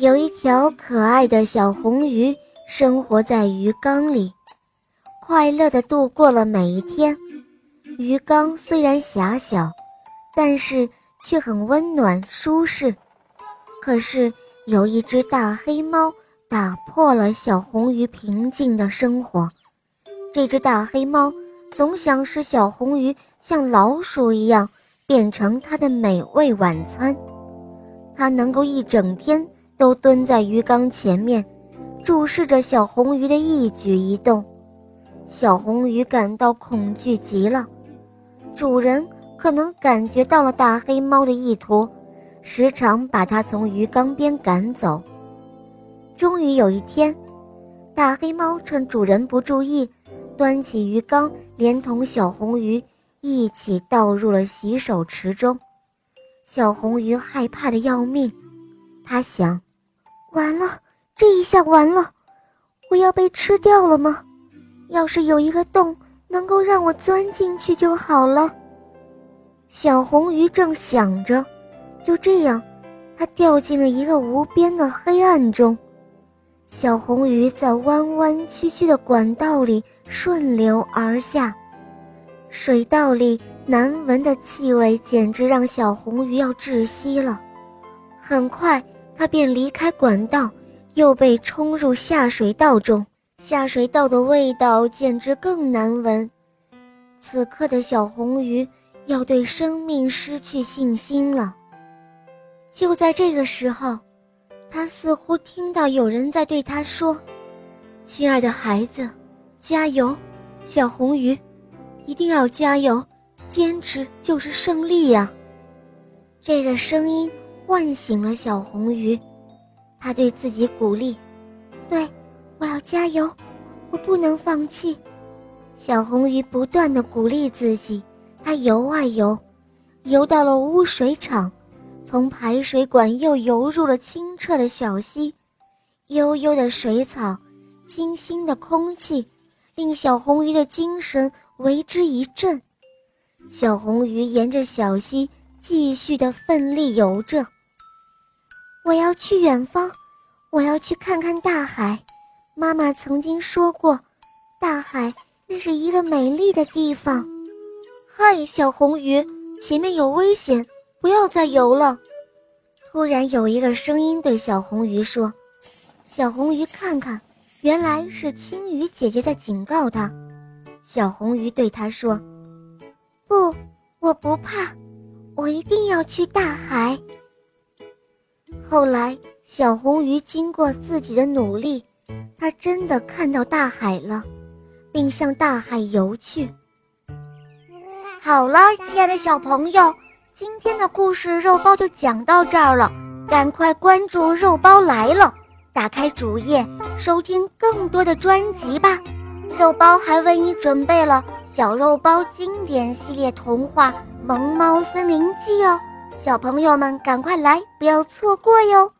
有一条可爱的小红鱼生活在鱼缸里，快乐地度过了每一天。鱼缸虽然狭小，但是却很温暖舒适。可是有一只大黑猫打破了小红鱼平静的生活。这只大黑猫总想使小红鱼像老鼠一样。变成它的美味晚餐，它能够一整天都蹲在鱼缸前面，注视着小红鱼的一举一动。小红鱼感到恐惧极了，主人可能感觉到了大黑猫的意图，时常把它从鱼缸边赶走。终于有一天，大黑猫趁主人不注意，端起鱼缸，连同小红鱼。一起倒入了洗手池中，小红鱼害怕的要命。他想：完了，这一下完了，我要被吃掉了吗？要是有一个洞能够让我钻进去就好了。小红鱼正想着，就这样，它掉进了一个无边的黑暗中。小红鱼在弯弯曲曲的管道里顺流而下。水道里难闻的气味简直让小红鱼要窒息了。很快，它便离开管道，又被冲入下水道中。下水道的味道简直更难闻。此刻的小红鱼要对生命失去信心了。就在这个时候，它似乎听到有人在对它说：“亲爱的孩子，加油，小红鱼。”一定要加油，坚持就是胜利呀！这个声音唤醒了小红鱼，它对自己鼓励：“对，我要加油，我不能放弃。”小红鱼不断地鼓励自己，它游啊游，游到了污水厂，从排水管又游入了清澈的小溪，悠悠的水草，清新的空气。令小红鱼的精神为之一振，小红鱼沿着小溪继续的奋力游着。我要去远方，我要去看看大海。妈妈曾经说过，大海那是一个美丽的地方。嗨，小红鱼，前面有危险，不要再游了。突然有一个声音对小红鱼说：“小红鱼，看看。”原来是青鱼姐姐在警告他。小红鱼对他说：“不，我不怕，我一定要去大海。”后来，小红鱼经过自己的努力，它真的看到大海了，并向大海游去。好了，亲爱的小朋友，今天的故事肉包就讲到这儿了，赶快关注肉包来了。打开主页，收听更多的专辑吧。肉包还为你准备了小肉包经典系列童话《萌猫森林记》哦，小朋友们赶快来，不要错过哟。